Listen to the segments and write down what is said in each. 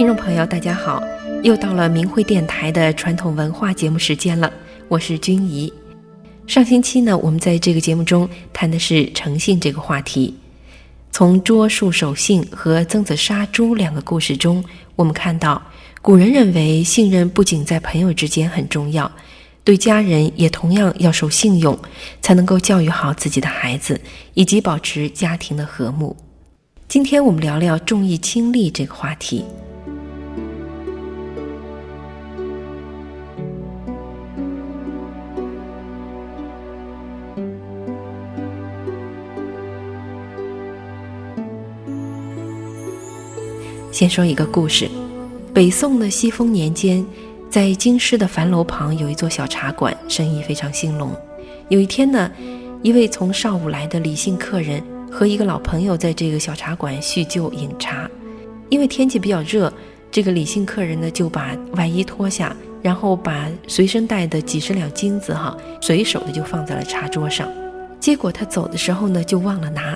听众朋友，大家好，又到了明慧电台的传统文化节目时间了，我是君怡。上星期呢，我们在这个节目中谈的是诚信这个话题。从捉树守信和曾子杀猪两个故事中，我们看到古人认为信任不仅在朋友之间很重要，对家人也同样要守信用，才能够教育好自己的孩子，以及保持家庭的和睦。今天我们聊聊重义轻利这个话题。先说一个故事：北宋的西丰年间，在京师的樊楼旁有一座小茶馆，生意非常兴隆。有一天呢，一位从上武来的李姓客人和一个老朋友在这个小茶馆叙旧饮茶。因为天气比较热，这个李姓客人呢就把外衣脱下，然后把随身带的几十两金子哈，随手的就放在了茶桌上。结果他走的时候呢，就忘了拿。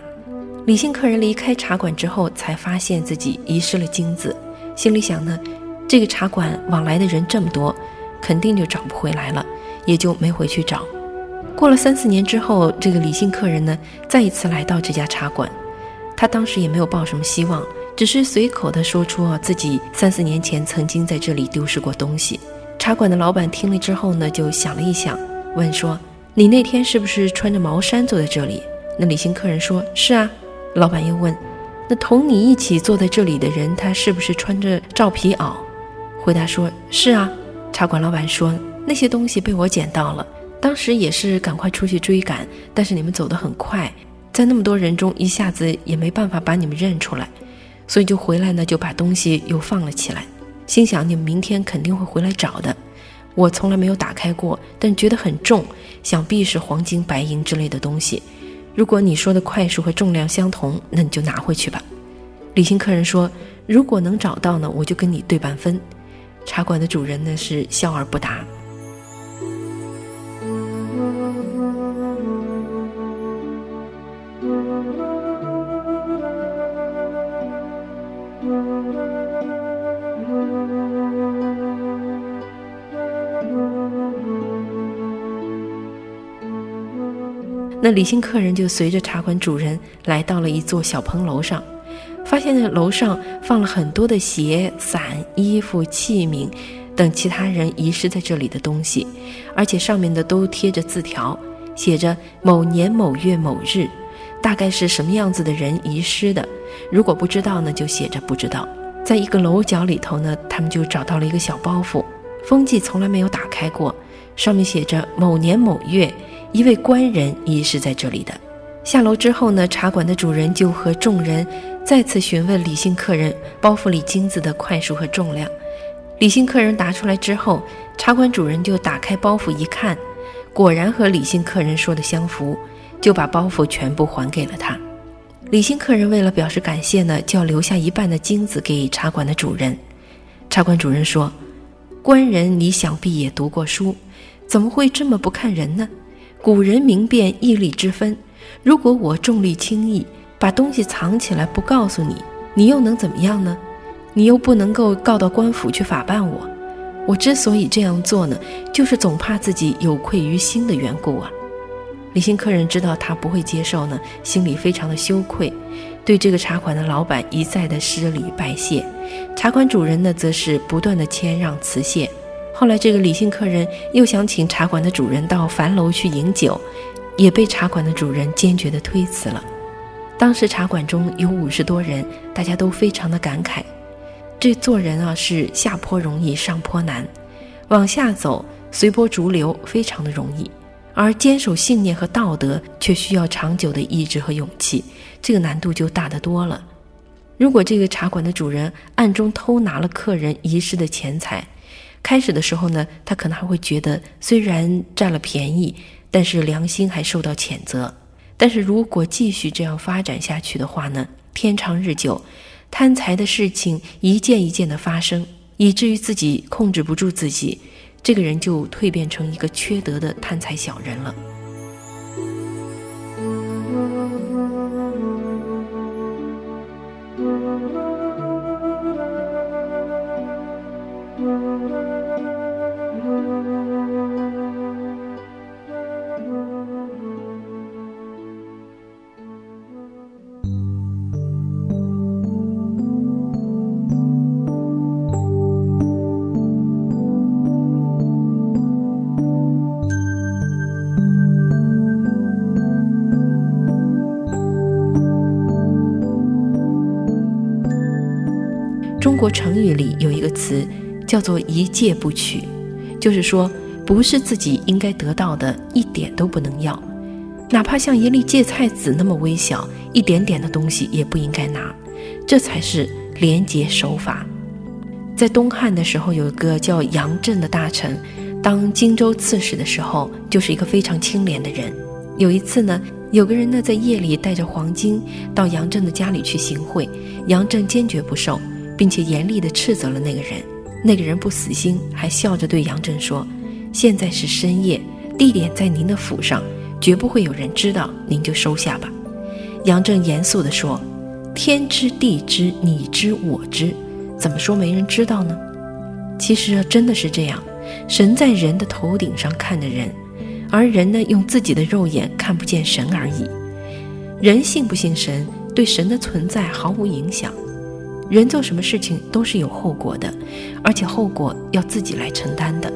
李姓客人离开茶馆之后，才发现自己遗失了金子，心里想呢，这个茶馆往来的人这么多，肯定就找不回来了，也就没回去找。过了三四年之后，这个李姓客人呢，再一次来到这家茶馆，他当时也没有抱什么希望，只是随口的说出自己三四年前曾经在这里丢失过东西。茶馆的老板听了之后呢，就想了一想，问说：“你那天是不是穿着毛衫坐在这里？”那李姓客人说：“是啊。”老板又问：“那同你一起坐在这里的人，他是不是穿着罩皮袄？”回答说：“是啊。”茶馆老板说：“那些东西被我捡到了，当时也是赶快出去追赶，但是你们走得很快，在那么多人中一下子也没办法把你们认出来，所以就回来呢，就把东西又放了起来，心想你们明天肯定会回来找的。我从来没有打开过，但觉得很重，想必是黄金、白银之类的东西。”如果你说的块数和重量相同，那你就拿回去吧。李姓客人说：“如果能找到呢，我就跟你对半分。”茶馆的主人呢是笑而不答。那李姓客人就随着茶馆主人来到了一座小棚楼上，发现那楼上放了很多的鞋、伞、衣服、器皿等其他人遗失在这里的东西，而且上面的都贴着字条，写着某年某月某日，大概是什么样子的人遗失的。如果不知道呢，就写着不知道。在一个楼角里头呢，他们就找到了一个小包袱，封记从来没有打开过，上面写着某年某月。一位官人遗失在这里的。下楼之后呢，茶馆的主人就和众人再次询问李姓客人包袱里金子的块数和重量。李姓客人答出来之后，茶馆主人就打开包袱一看，果然和李姓客人说的相符，就把包袱全部还给了他。李姓客人为了表示感谢呢，就要留下一半的金子给茶馆的主人。茶馆主人说：“官人，你想必也读过书，怎么会这么不看人呢？”古人明辨义利之分，如果我重利轻义，把东西藏起来不告诉你，你又能怎么样呢？你又不能够告到官府去法办我。我之所以这样做呢，就是总怕自己有愧于心的缘故啊。李姓客人知道他不会接受呢，心里非常的羞愧，对这个茶馆的老板一再的施礼拜谢，茶馆主人呢，则是不断的谦让辞谢。后来，这个李姓客人又想请茶馆的主人到樊楼去饮酒，也被茶馆的主人坚决地推辞了。当时茶馆中有五十多人，大家都非常的感慨。这做人啊，是下坡容易上坡难，往下走随波逐流非常的容易，而坚守信念和道德却需要长久的意志和勇气，这个难度就大得多了。如果这个茶馆的主人暗中偷拿了客人遗失的钱财，开始的时候呢，他可能还会觉得虽然占了便宜，但是良心还受到谴责。但是如果继续这样发展下去的话呢，天长日久，贪财的事情一件一件的发生，以至于自己控制不住自己，这个人就蜕变成一个缺德的贪财小人了。中国成语里有一个词叫做“一戒不取”，就是说，不是自己应该得到的，一点都不能要，哪怕像一粒芥菜籽那么微小，一点点的东西也不应该拿，这才是廉洁守法。在东汉的时候，有一个叫杨震的大臣，当荆州刺史的时候，就是一个非常清廉的人。有一次呢，有个人呢在夜里带着黄金到杨震的家里去行贿，杨震坚决不受，并且严厉地斥责了那个人。那个人不死心，还笑着对杨震说：“现在是深夜，地点在您的府上，绝不会有人知道，您就收下吧。”杨震严肃地说：“天知地知，你知我知。”怎么说没人知道呢？其实，真的是这样。神在人的头顶上看着人，而人呢，用自己的肉眼看不见神而已。人信不信神，对神的存在毫无影响。人做什么事情都是有后果的，而且后果要自己来承担的。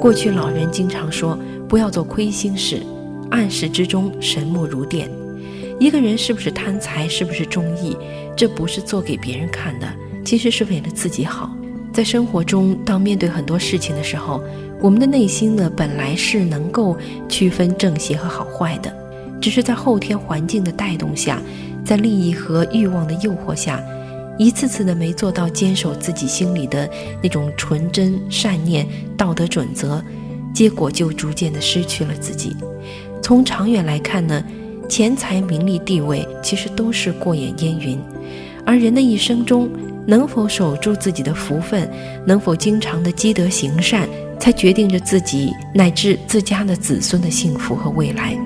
过去老人经常说，不要做亏心事，暗室之中神目如电。一个人是不是贪财，是不是忠义，这不是做给别人看的，其实是为了自己好。在生活中，当面对很多事情的时候，我们的内心呢，本来是能够区分正邪和好坏的，只是在后天环境的带动下，在利益和欲望的诱惑下。一次次的没做到坚守自己心里的那种纯真善念、道德准则，结果就逐渐的失去了自己。从长远来看呢，钱财、名利、地位其实都是过眼烟云，而人的一生中能否守住自己的福分，能否经常的积德行善，才决定着自己乃至自家的子孙的幸福和未来。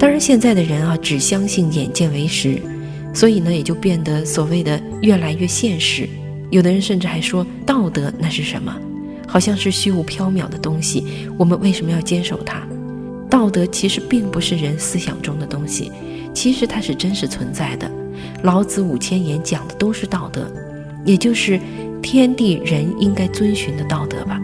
当然，现在的人啊，只相信眼见为实，所以呢，也就变得所谓的越来越现实。有的人甚至还说，道德那是什么？好像是虚无缥缈的东西。我们为什么要坚守它？道德其实并不是人思想中的东西，其实它是真实存在的。老子五千言讲的都是道德，也就是天地人应该遵循的道德吧。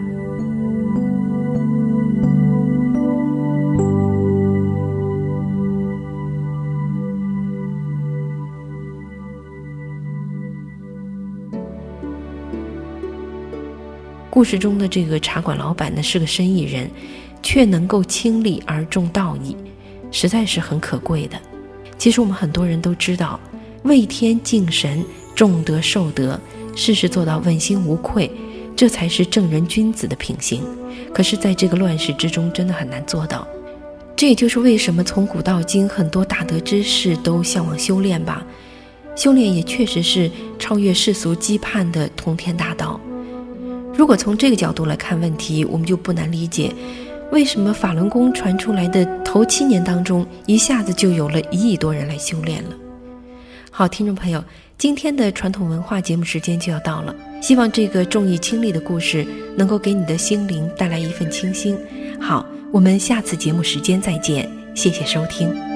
故事中的这个茶馆老板呢，是个生意人，却能够轻利而重道义，实在是很可贵的。其实我们很多人都知道，畏天敬神，重德受德，事事做到问心无愧，这才是正人君子的品行。可是，在这个乱世之中，真的很难做到。这也就是为什么从古到今，很多大德之士都向往修炼吧。修炼也确实是超越世俗羁绊的通天大道。如果从这个角度来看问题，我们就不难理解，为什么法轮功传出来的头七年当中，一下子就有了一亿多人来修炼了。好，听众朋友，今天的传统文化节目时间就要到了，希望这个重义轻利的故事能够给你的心灵带来一份清新。好，我们下次节目时间再见，谢谢收听。